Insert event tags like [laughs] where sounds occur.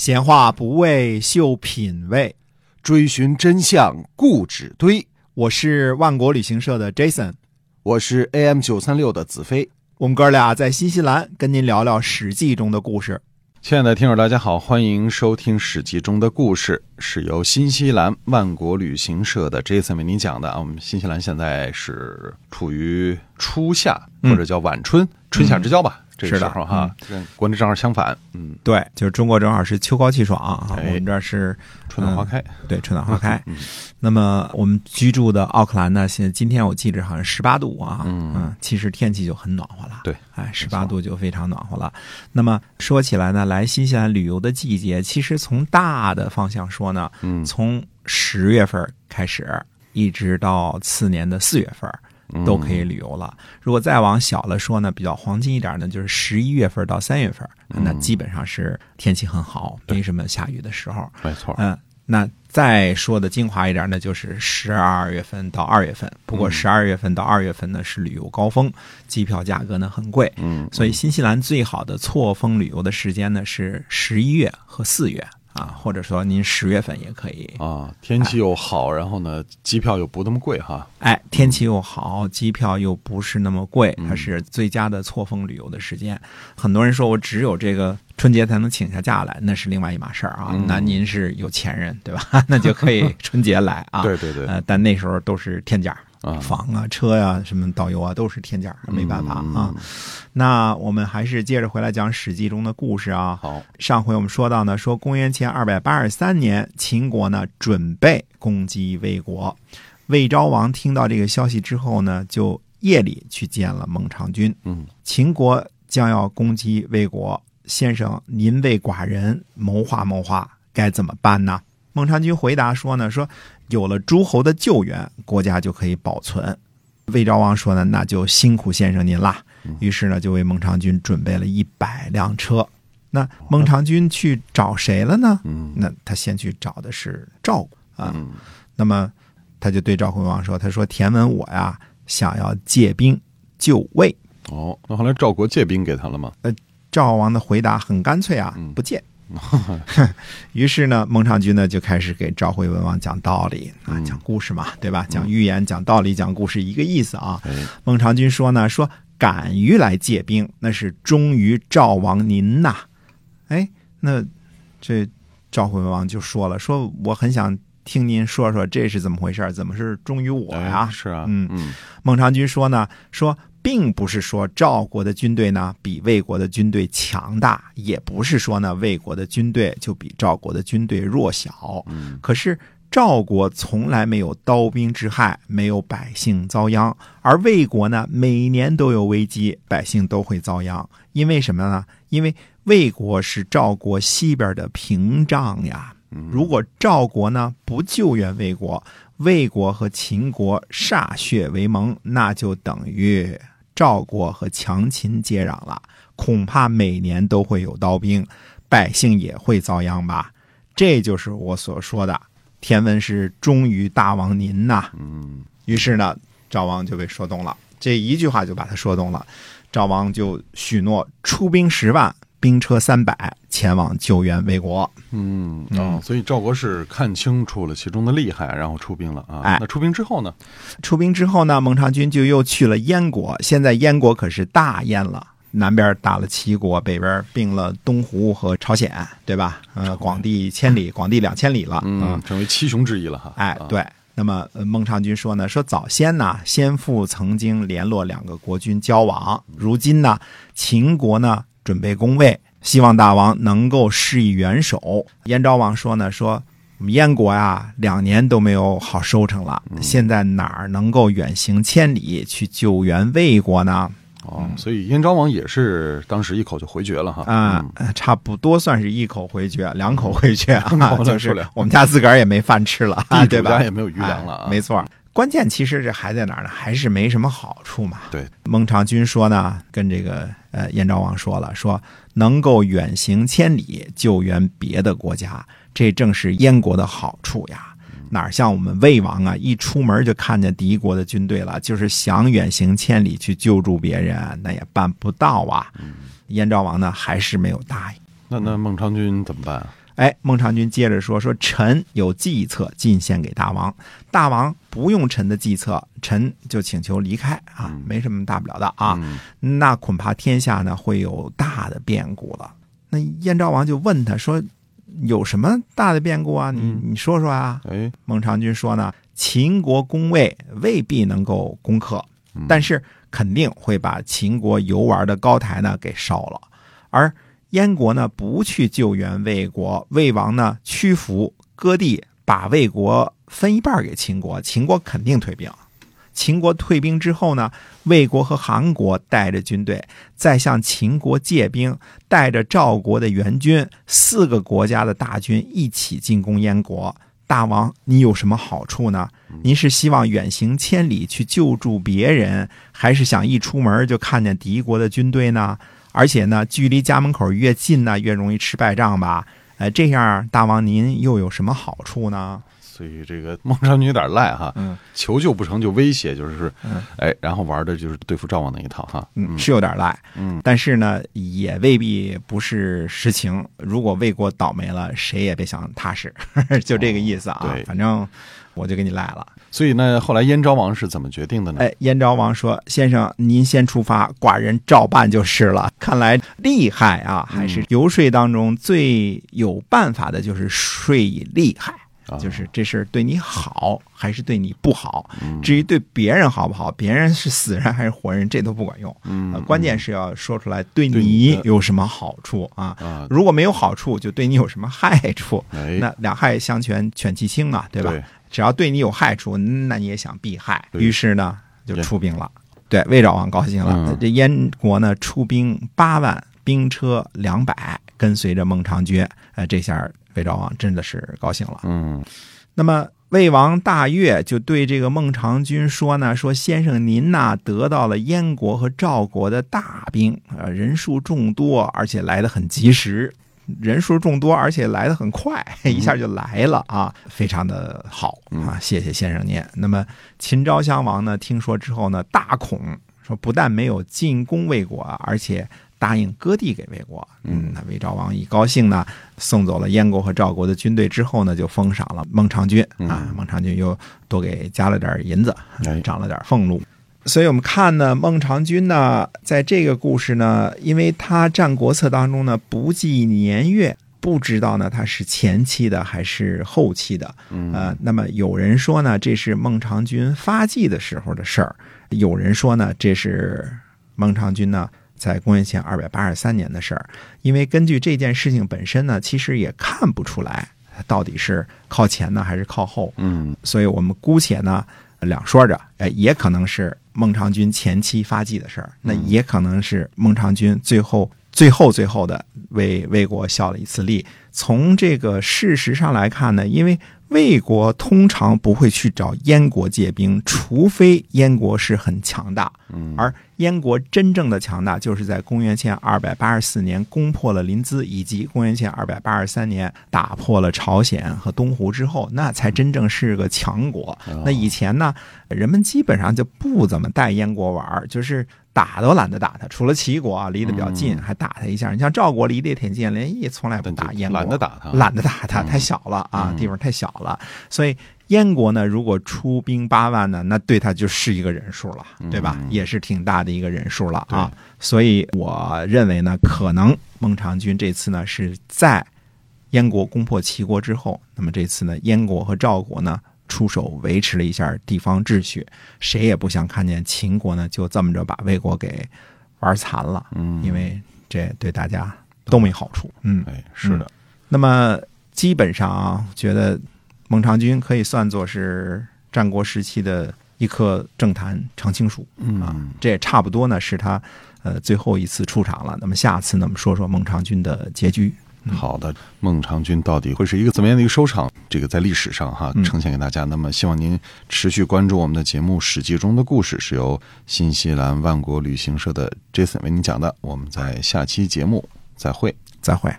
闲话不为秀品味，追寻真相固执堆。我是万国旅行社的 Jason，我是 AM 九三六的子飞。我们哥俩在新西兰跟您聊聊《史记》中的故事。亲爱的听友，大家好，欢迎收听《史记》中的故事，是由新西兰万国旅行社的 Jason 为您讲的啊。我们新西兰现在是处于初夏或者叫晚春，春夏之交吧。这个时候哈，跟国内正好相反。嗯，对，就是中国正好是秋高气爽啊，我们这儿是春暖花开。对，春暖花开。那么我们居住的奥克兰呢，现在今天我记着好像十八度啊，嗯，其实天气就很暖和了。对，哎，十八度就非常暖和了。那么说起来呢，来新西兰旅游的季节，其实从大的方向说呢，嗯，从十月份开始，一直到次年的四月份。都可以旅游了。如果再往小了说呢，比较黄金一点呢，就是十一月份到三月份，那基本上是天气很好，没什么下雨的时候。没错。嗯，那再说的精华一点呢，就是十二月份到二月份。不过十二月份到二月份呢是旅游高峰，机票价格呢很贵。嗯。所以新西兰最好的错峰旅游的时间呢是十一月和四月。啊，或者说您十月份也可以啊，天气又好，然后呢，机票又不那么贵哈。哎，天气又好，机票又不是那么贵，它是最佳的错峰旅游的时间。很多人说我只有这个春节才能请下假来，那是另外一码事儿啊。那您是有钱人对吧？[laughs] 那就可以 [laughs] 春节来啊。对对对。呃，但那时候都是天价。啊，房啊，车呀，什么导游啊，都是天价，没办法啊。那我们还是接着回来讲《史记》中的故事啊。好，上回我们说到呢，说公元前二百八十三年，秦国呢准备攻击魏国。魏昭王听到这个消息之后呢，就夜里去见了孟尝君。嗯，秦国将要攻击魏国，先生您为寡人谋划谋划，该怎么办呢？孟尝君回答说呢，说。有了诸侯的救援，国家就可以保存。魏昭王说呢，那就辛苦先生您啦。于是呢，就为孟尝君准备了一百辆车。那孟尝君去找谁了呢？那他先去找的是赵国啊。那么他就对赵惠王说：“他说田文我呀，想要借兵救魏。”哦，那后来赵国借兵给他了吗？呃，赵王的回答很干脆啊，不借。[laughs] 于是呢，孟尝君呢就开始给赵惠文王讲道理啊，讲故事嘛，对吧？讲寓言、讲道理、讲故事，一个意思啊。孟尝君说呢，说敢于来借兵，那是忠于赵王您呐。哎，那这赵惠文王就说了，说我很想听您说说这是怎么回事，怎么是忠于我呀？是啊，嗯嗯。孟尝君说呢，说。并不是说赵国的军队呢比魏国的军队强大，也不是说呢魏国的军队就比赵国的军队弱小。嗯，可是赵国从来没有刀兵之害，没有百姓遭殃，而魏国呢每年都有危机，百姓都会遭殃。因为什么呢？因为魏国是赵国西边的屏障呀。如果赵国呢不救援魏国，魏国和秦国歃血为盟，那就等于。赵国和强秦接壤了，恐怕每年都会有刀兵，百姓也会遭殃吧？这就是我所说的，田文是忠于大王您呐。嗯，于是呢，赵王就被说动了，这一句话就把他说动了，赵王就许诺出兵十万。兵车三百前往救援魏国。嗯哦，所以赵国是看清楚了其中的厉害，然后出兵了啊。哎，那出兵之后呢？出兵之后呢？孟尝君就又去了燕国。现在燕国可是大燕了，南边打了齐国，北边并了东胡和朝鲜，对吧？呃，广地千里，广地两千里了，嗯，成为七雄之一了哈。哎，对。那么孟尝君说呢，说早先呢，先父曾经联络两个国君交往，如今呢，秦国呢。准备攻魏，希望大王能够施以援手。燕昭王说呢，说我们燕国呀，两年都没有好收成了，现在哪儿能够远行千里去救援魏国呢？哦，所以燕昭王也是当时一口就回绝了哈。啊，差不多算是一口回绝，两口回绝啊，就是我们家自个儿也没饭吃了，对吧？也没有余粮了，没错。关键其实这还在哪儿呢？还是没什么好处嘛。对，孟尝君说呢，跟这个呃燕昭王说了，说能够远行千里救援别的国家，这正是燕国的好处呀。哪像我们魏王啊，一出门就看见敌国的军队了，就是想远行千里去救助别人，那也办不到啊。燕昭王呢，还是没有答应。那那孟尝君怎么办啊？哎，孟尝君接着说：“说臣有计策进献给大王，大王不用臣的计策，臣就请求离开啊，没什么大不了的啊。嗯那恐怕天下呢会有大的变故了。”那燕昭王就问他说：“有什么大的变故啊？你嗯你说说啊？”哎，孟尝君说呢，秦国攻魏未必能够攻克，嗯但是肯定会把秦国游玩的高台呢给烧了。而燕国呢不去救援魏国，魏王呢屈服割地，把魏国分一半给秦国，秦国肯定退兵。秦国退兵之后呢，魏国和韩国带着军队再向秦国借兵，带着赵国的援军，四个国家的大军一起进攻燕国。大王，你有什么好处呢？您是希望远行千里去救助别人，还是想一出门就看见敌国的军队呢？而且呢，距离家门口越近呢，越容易吃败仗吧？呃，这样，大王您又有什么好处呢？所以这个孟尝君有点赖哈，嗯求救不成就威胁，就是嗯哎，然后玩的就是对付赵王那一套哈。嗯，是有点赖，嗯但是呢，也未必不是实情。如果魏国倒霉了，谁也别想踏实，[laughs] 就这个意思啊。哦对反正我就给你赖了。所以呢，后来燕昭王是怎么决定的呢？哎，燕昭王说：“先生，您先出发，寡人照办就是了。看来厉害啊，还是游说当中最有办法的，就是说以厉害。”啊就是这事儿对你好还是对你不好？嗯至于对别人好不好，别人是死人还是活人，这都不管用。关键是要说出来对对你有什么好处啊？啊，如果没有好处，就对你有什么害处？哎，那两害相权取其轻啊，对吧？对只要对你有害处，那你也想避害。于是呢，就出兵了。对，魏昭王高兴了。嗯这燕国呢，出兵八万，兵车两百，跟随着孟尝君。呃，这下魏昭王真的是高兴了。嗯那么魏王大悦就对这个孟尝君说呢：“说先生您呐得到了燕国和赵国的大兵，呃，人数众多，而且来的很及时。人数众多，而且来的很快，[laughs] 一下就来了啊，非常的好啊！谢谢先生您。那么秦昭襄王呢，听说之后呢，大恐，说不但没有进攻魏国，而且答应割地给魏国。嗯，那魏昭王一高兴呢，送走了燕国和赵国的军队之后呢，就封赏了孟尝君啊，孟尝君又多给加了点银子哎，涨了点俸禄。所以我们看呢，孟尝君呢，在这个故事呢，因为他《战国策》当中呢不记年月，不知道呢他是前期的还是后期的。嗯呃，那么有人说呢，这是孟尝君发迹的时候的事儿；有人说呢，这是孟尝君呢在公元前二百八十三年的事儿。因为根据这件事情本身呢，其实也看不出来到底是靠前呢还是靠后。嗯所以我们姑且呢两说着，哎，也可能是孟尝君前期发迹的事儿，那也可能是孟尝君最后最后最后的为魏国效了一次力。从这个事实上来看呢，因为魏国通常不会去找燕国借兵，除非燕国是很强大。嗯，而燕国真正的强大，就是在公元前二百八十四年攻破了临淄，以及公元前二百八十三年打破了朝鲜和东湖之后，那才真正是个强国。哦那以前呢，人们基本上就不怎么带燕国玩儿，就是打都懒得打他，除了齐国啊离得比较近，嗯还打他一下。你像赵国离得也挺近，连也从来不打燕国，懒得打他懒得打他，嗯太小了啊，嗯地方太小了，所以。燕国呢，如果出兵八万呢，那对他就是一个人数了，对吧？嗯也是挺大的一个人数了啊。所以我认为呢，可能孟尝君这次呢是在燕国攻破齐国之后，那么这次呢，燕国和赵国呢出手维持了一下地方秩序，谁也不想看见秦国呢就这么着把魏国给玩残了，嗯，因为这对大家都没好处。嗯，哎是的，那么基本上啊，觉得孟尝君可以算作是战国时期的一棵政坛常青树啊嗯，这也差不多呢是他呃最后一次出场了。那么下次呢，我们说说孟尝君的结局。好的，孟尝君到底会是一个怎么样的一个收场？这个在历史上哈嗯呈现给大家。那么希望您持续关注我们的节目《史记》中的故事，是由新西兰万国旅行社的 Jason 为您讲的。我们在下期节目再会。再会。